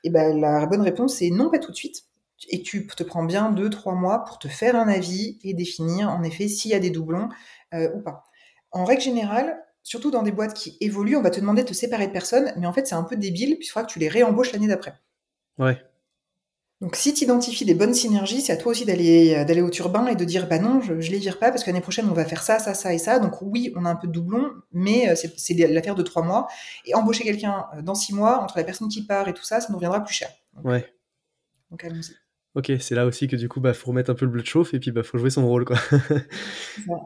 Et bah, la bonne réponse c'est non, pas tout de suite. Et tu te prends bien 2-3 mois pour te faire un avis et définir en effet s'il y a des doublons euh, ou pas. En règle générale, surtout dans des boîtes qui évoluent, on va te demander de te séparer de personnes, mais en fait c'est un peu débile, puisqu'il faudra que tu les réembauches l'année d'après. Ouais. Donc, si tu identifies des bonnes synergies, c'est à toi aussi d'aller euh, d'aller au turbin et de dire bah non, je, je les vire pas parce que l'année prochaine on va faire ça, ça, ça et ça. Donc oui, on a un peu de doublon, mais euh, c'est l'affaire de trois mois. Et embaucher quelqu'un euh, dans six mois entre la personne qui part et tout ça, ça nous reviendra plus cher. Donc, ouais. Donc allons-y. Ok, c'est là aussi que du coup, bah, faut remettre un peu le bleu de chauffe et puis bah, faut jouer son rôle, quoi.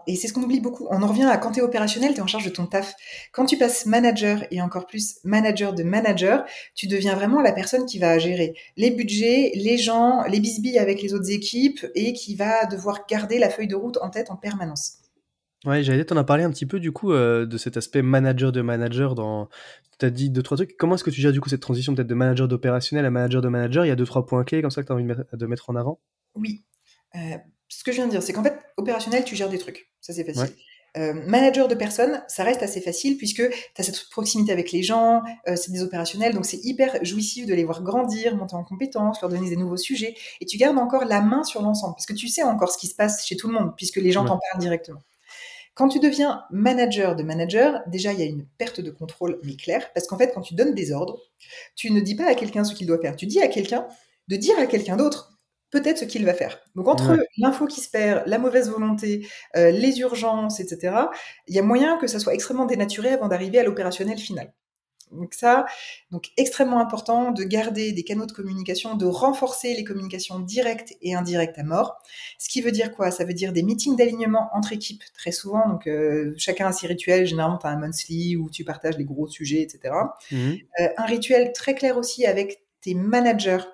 et c'est ce qu'on oublie beaucoup. On en revient à quand tu es opérationnel, tu es en charge de ton taf. Quand tu passes manager et encore plus manager de manager, tu deviens vraiment la personne qui va gérer les budgets, les gens, les bisbilles avec les autres équipes et qui va devoir garder la feuille de route en tête en permanence. Ouais, j'allais t'en as parlé un petit peu du coup euh, de cet aspect manager de manager dans. Tu as dit deux, trois trucs. Comment est-ce que tu gères du coup cette transition peut-être de manager d'opérationnel à manager de manager? Il y a deux, trois points clés comme ça que tu as envie de mettre, de mettre en avant? Oui. Euh, ce que je viens de dire, c'est qu'en fait, opérationnel, tu gères des trucs. Ça, c'est facile. Ouais. Euh, manager de personnes, ça reste assez facile puisque tu as cette proximité avec les gens, euh, c'est des opérationnels, donc c'est hyper jouissif de les voir grandir, monter en compétences, leur donner des nouveaux sujets, et tu gardes encore la main sur l'ensemble, parce que tu sais encore ce qui se passe chez tout le monde, puisque les gens ouais. t'en parlent directement. Quand tu deviens manager de manager, déjà il y a une perte de contrôle, mais claire, parce qu'en fait, quand tu donnes des ordres, tu ne dis pas à quelqu'un ce qu'il doit faire. Tu dis à quelqu'un de dire à quelqu'un d'autre peut-être ce qu'il va faire. Donc entre ouais. l'info qui se perd, la mauvaise volonté, euh, les urgences, etc., il y a moyen que ça soit extrêmement dénaturé avant d'arriver à l'opérationnel final. Donc ça, donc extrêmement important de garder des canaux de communication, de renforcer les communications directes et indirectes à mort. Ce qui veut dire quoi? Ça veut dire des meetings d'alignement entre équipes très souvent. Donc euh, chacun a ses rituels. Généralement, tu as un monthly où tu partages les gros sujets, etc. Mmh. Euh, un rituel très clair aussi avec tes managers,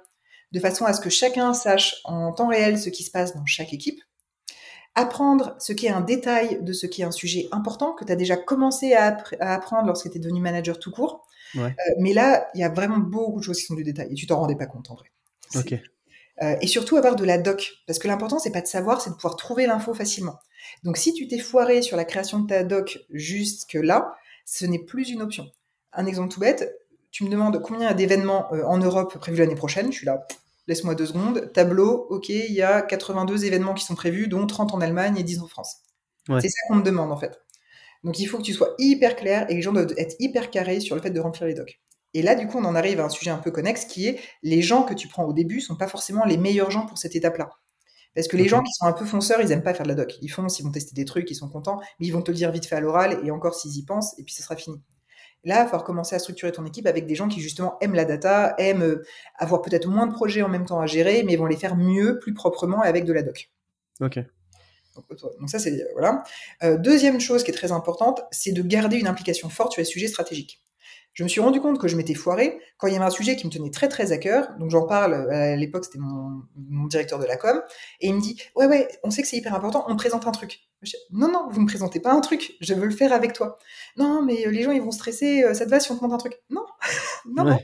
de façon à ce que chacun sache en temps réel ce qui se passe dans chaque équipe apprendre ce qui est un détail de ce qui est un sujet important que tu as déjà commencé à, app à apprendre lorsque tu es devenu manager tout court. Ouais. Euh, mais là, il y a vraiment beaucoup de choses qui sont du détail et tu t'en rendais pas compte en vrai. Ok. Euh, et surtout avoir de la doc, parce que l'important c'est pas de savoir, c'est de pouvoir trouver l'info facilement. Donc si tu t'es foiré sur la création de ta doc jusque là, ce n'est plus une option. Un exemple tout bête, tu me demandes combien d'événements euh, en Europe prévus l'année prochaine, je suis là, laisse-moi deux secondes, tableau, ok, il y a 82 événements qui sont prévus, dont 30 en Allemagne et 10 en France. C'est ça qu'on me demande en fait. Donc il faut que tu sois hyper clair et les gens doivent être hyper carrés sur le fait de remplir les docs. Et là, du coup, on en arrive à un sujet un peu connexe qui est les gens que tu prends au début sont pas forcément les meilleurs gens pour cette étape-là. Parce que les gens qui sont un peu fonceurs, ils aiment pas faire de la doc. Ils font, ils vont tester des trucs, ils sont contents, mais ils vont te le dire vite fait à l'oral et encore s'ils y pensent, et puis ce sera fini. Là, il va falloir commencer à structurer ton équipe avec des gens qui justement aiment la data, aiment euh, avoir peut-être moins de projets en même temps à gérer, mais vont les faire mieux, plus proprement avec de la doc. Ok. Donc, ça, c'est voilà. Euh, deuxième chose qui est très importante, c'est de garder une implication forte sur les sujets stratégiques je me suis rendu compte que je m'étais foiré quand il y avait un sujet qui me tenait très très à cœur. Donc j'en parle, à l'époque c'était mon, directeur de la com, et il me dit Ouais, ouais, on sait que c'est hyper important, on présente un truc. non, non, vous ne me présentez pas un truc, je veux le faire avec toi. Non, mais les gens ils vont stresser, euh, ça te va si on te montre un truc? Non, [LAUGHS] non, non,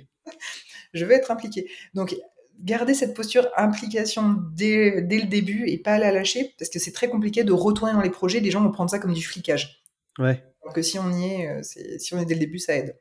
je veux être impliqué. Donc garder cette posture implication dès, dès, le début et pas la lâcher, parce que c'est très compliqué de retourner dans les projets, les gens vont prendre ça comme du flicage. Ouais. Alors que si on y est, euh, si on est dès le début, ça aide.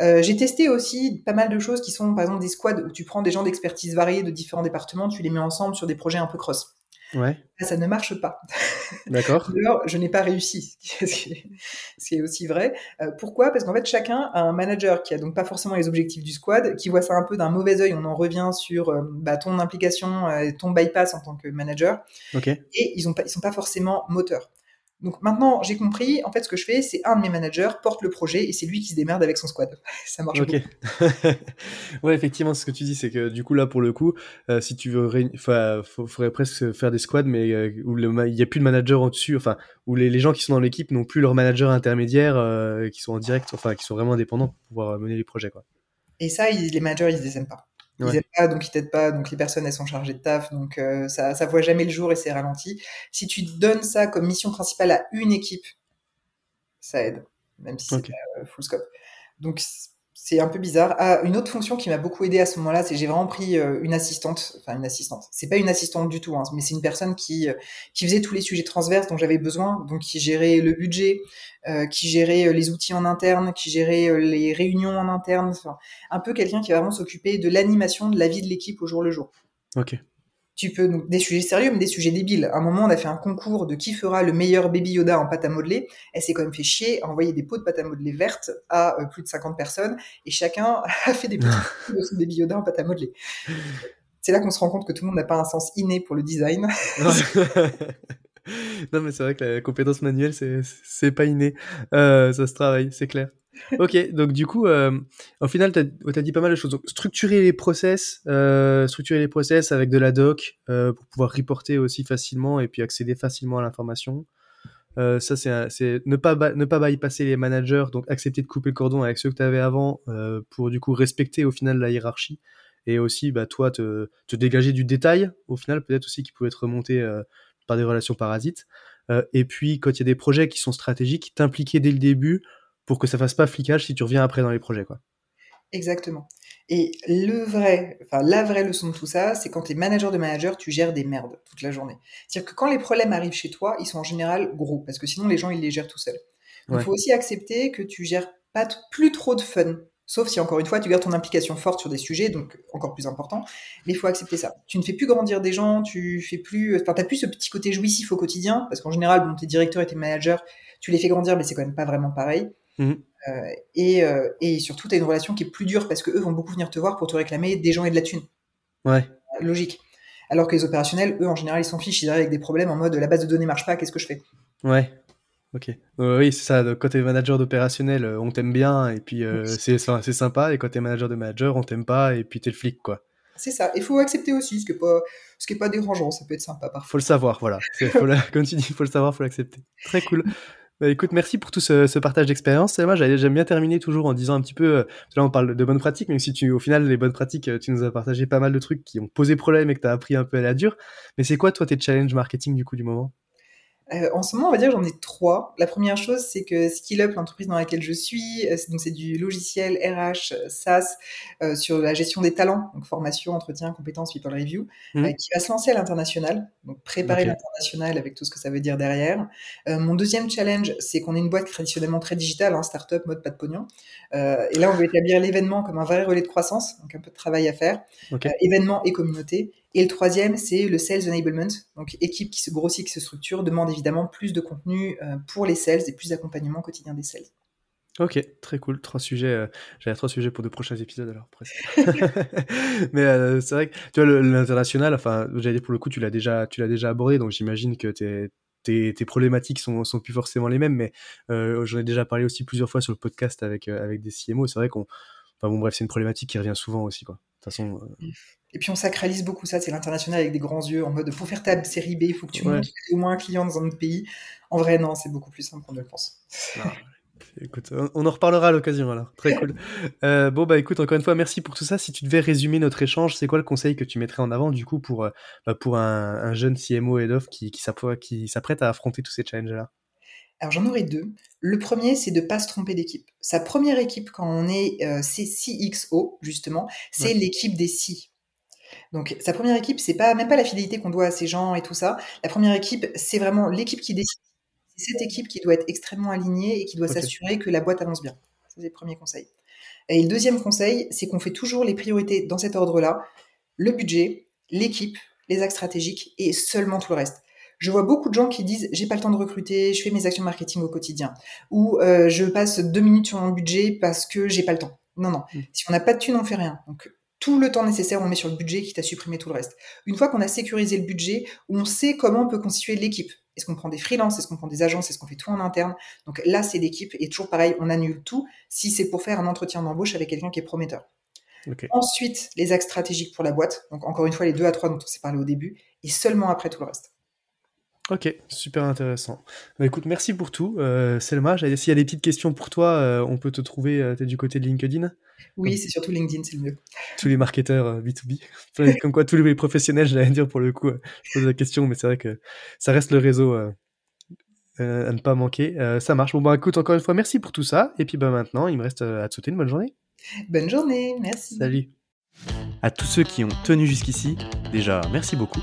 Euh, j'ai testé aussi pas mal de choses qui sont par exemple des squads où tu prends des gens d'expertise variés de différents départements, tu les mets ensemble sur des projets un peu cross. Ouais. Ça ne marche pas. [LAUGHS] D'accord. Alors, je n'ai pas réussi, ce qui est aussi vrai. Euh, pourquoi? Parce qu'en fait, chacun a un manager qui a donc pas forcément les objectifs du squad, qui voit ça un peu d'un mauvais œil. On en revient sur euh, bah, ton implication, ton bypass en tant que manager. Et ils ne ils sont pas forcément moteurs. Donc maintenant, j'ai compris, en fait, ce que je fais, c'est un de mes managers porte le projet et c'est lui qui se démerde avec son squad. [LAUGHS] Ça marche Ok. [LAUGHS] ouais, effectivement, ce que tu dis, c'est que du coup, là, pour le coup, euh, si tu veux, enfin, faudrait presque faire des squads, mais euh, où il n'y a plus de manager au-dessus, enfin, où les, gens qui sont dans l'équipe n'ont plus leur manager intermédiaire, euh, qui sont en direct, enfin, qui sont vraiment indépendants pour pouvoir mener les projets, quoi. Et ça, les managers, ils ne les aiment pas. Ils n'aident pas, donc ils t'aident pas, donc les personnes elles sont chargées de taf, donc euh, ça ça voit jamais le jour et c'est ralenti. Si tu donnes ça comme mission principale à une équipe, ça aide, même si c'est euh, full scope. Donc c'est un peu bizarre. Ah, une autre fonction qui m'a beaucoup aidé à ce moment-là, c'est j'ai vraiment pris euh, une assistante, enfin une assistante. C'est pas une assistante du tout, hein, mais c'est une personne qui euh, qui faisait tous les sujets transverses dont j'avais besoin, donc qui gérait le budget, euh, qui gérait les outils en interne, qui gérait les réunions en interne, enfin, un peu quelqu'un qui va vraiment s'occuper de l'animation de la vie de l'équipe au jour le jour. Ok tu peux donc des sujets sérieux mais des sujets débiles. À un moment, on a fait un concours de qui fera le meilleur baby Yoda en pâte à modeler. Elle s'est quand même fait chier à envoyer des pots de pâte à modeler vertes à euh, plus de 50 personnes et chacun [LAUGHS] a fait des petits de son baby Yoda en pâte à modeler. C'est là qu'on se rend compte que tout le monde n'a pas un sens inné pour le design. [LAUGHS] non mais c'est vrai que la compétence manuelle c'est pas inné, euh, ça se travaille, c'est clair ok, donc du coup, euh, au final, tu as, dit pas mal de choses. Donc, structurer les process, euh, structurer les process avec de la doc euh, pour pouvoir reporter aussi facilement et puis accéder facilement à l'information. Ça, c'est ne pas, ne pas bypasser les managers, donc accepter de couper le cordon avec ceux que tu avais avant pour du coup respecter au final la hiérarchie et aussi, bah, toi, te, te dégager du détail, au final, peut-être aussi qui pouvait être remonté par des relations parasites. et puis, quand il y a des projets qui sont stratégiques, t'impliquer dès le début pour que ça fasse pas flicage si tu reviens après dans les projets, quoi. Exactement. Et le vrai, enfin la vraie leçon de tout ça, c'est quand tu es manager de manager, tu gères des merdes toute la journée. C'est-à-dire que quand les problèmes arrivent chez toi, ils sont en général gros, parce que sinon les gens ils les gèrent tout seuls. Il faut aussi accepter que tu gères pas plus trop de fun, sauf si encore une fois tu gardes ton implication forte sur des sujets, donc encore plus important. Mais il faut accepter ça. Tu ne fais plus grandir des gens, tu fais plus, enfin t'as plus ce petit côté jouissif au quotidien, parce qu'en général, bon, tes directeurs et tes managers, tu les fais grandir, mais c'est quand même pas vraiment pareil. Mmh. Euh, et, euh, et, surtout, tu as une relation qui est plus dure parce qu'eux vont beaucoup venir te voir pour te réclamer des gens et de la thune. Ouais. Logique. Alors que les opérationnels, eux, en général, ils s'en fichent, ils arrivent avec des problèmes en mode la base de données marche pas, qu'est-ce que je fais? Ouais. Ok. oui, c'est ça. Quand t'es manager d'opérationnel, euh, on t'aime bien et puis c'est c'est sympa. Et quand t'es manager de manager, on t'aime pas et puis t'es le flic, quoi. C'est ça. Il faut accepter aussi, ce qui est pas, ce qui est pas dérangeant. Ça peut être sympa parfois. Faut le savoir, voilà. Faut [LAUGHS] comme tu dis, faut le savoir, faut l'accepter. Très cool. Bah, écoute, merci pour tout ce, partage d'expérience. Moi, j'aime bien terminer toujours en disant un petit peu, euh, là on parle de bonnes pratiques, mais si tu, au final, les bonnes pratiques, euh, tu nous as partagé pas mal de trucs qui ont posé problème et que tu as appris un peu à la dure. Mais c'est quoi, toi, tes challenges marketing du coup du moment? Euh, en ce moment, on va dire j'en ai trois. La première chose, c'est que SkillUp, l'entreprise dans laquelle je suis, euh, donc c'est du logiciel RH SaaS euh, sur la gestion des talents, donc formation, entretien, compétences, people review, mmh. qui va se lancer à l'international, donc préparer l'international avec tout ce que ça veut dire derrière. mon deuxième challenge, c'est qu'on est une boîte traditionnellement très digitale, hein, startup, mode pas de pognon. et là, on veut établir l'événement comme un vrai relais de croissance, donc un peu de travail à faire. événement et communauté. Et le troisième, c'est le sales enablement. Donc, équipe qui se grossit, qui se structure, demande évidemment plus de contenu euh, pour les sales et plus d'accompagnement quotidien des sales. Ok, très cool. Trois sujets. Euh, J'avais trois sujets pour de prochains épisodes alors [LAUGHS] Mais euh, c'est vrai que tu vois l'international. Enfin, j'allais dire pour le coup, tu l'as déjà, tu l'as déjà abordé. Donc j'imagine que tes, tes, tes, problématiques sont, sont plus forcément les mêmes. Mais j'en ai déjà parlé aussi plusieurs fois sur le podcast avec avec des CMO. C'est vrai qu'on, enfin bon bref, c'est une problématique qui revient souvent aussi quoi. De toute façon. Et puis on sacralise beaucoup ça, c'est l'international avec des grands yeux, en mode pour faire ta série B, il faut que tu montres au moins un client dans un autre pays. En vrai, non, c'est beaucoup plus simple qu'on ne le pense. Ah, [LAUGHS] écoute, on en reparlera à l'occasion alors. Très cool. Euh, bon, bah écoute, encore une fois, merci pour tout ça. Si tu devais résumer notre échange, c'est quoi le conseil que tu mettrais en avant du coup pour, euh, bah, pour un, jeune CMO head of qui, qui s'apprête à affronter tous ces challenges-là? Alors j'en aurais deux. Le premier, c'est de pas se tromper d'équipe. Sa première équipe quand on est euh, CXO, justement, c'est l'équipe des C. Donc sa première équipe, c'est pas même pas la fidélité qu'on doit à ces gens et tout ça. La première équipe, c'est vraiment l'équipe qui décide. C'est cette équipe qui doit être extrêmement alignée et qui doit s'assurer que la boîte avance bien. C'est le premier conseil. Et le deuxième conseil, c'est qu'on fait toujours les priorités dans cet ordre-là le budget, l'équipe, les axes stratégiques et seulement tout le reste. Je vois beaucoup de gens qui disent j'ai pas le temps de recruter, je fais mes actions marketing au quotidien, ou euh, je passe deux minutes sur mon budget parce que j'ai pas le temps. Non, non. Mmh. Si on n'a pas de thunes, on fait rien. Donc tout le temps nécessaire, on met sur le budget, quitte à supprimer tout le reste. Une fois qu'on a sécurisé le budget, on sait comment on peut constituer l'équipe. Est-ce qu'on prend des freelances? Est-ce qu'on prend des agences? Est-ce qu'on fait tout en interne? Donc là, c'est l'équipe. Et toujours pareil, on annule tout si c'est pour faire un entretien d'embauche avec quelqu'un qui est prometteur. Ensuite, les axes stratégiques pour la boîte. Donc encore une fois, les deux à trois dont on s'est parlé au début. Et seulement après tout le reste. Ok, super intéressant. Bah, écoute, merci pour tout. Euh, Selma, s'il y a des petites questions pour toi, euh, on peut te trouver, euh, du côté de LinkedIn? Oui, c'est surtout LinkedIn, c'est le mieux. Tous les marketeurs B2B, euh, [LAUGHS] comme quoi tous les professionnels, j'allais dire pour le coup, je pose la question, mais c'est vrai que ça reste le réseau à ne pas manquer. ça marche. Bon, bah écoute, encore une fois, merci pour tout ça. Et puis bah, maintenant, il me reste à te souhaiter une bonne journée. Bonne journée, merci. Salut. À tous ceux qui ont tenu jusqu'ici, déjà, merci beaucoup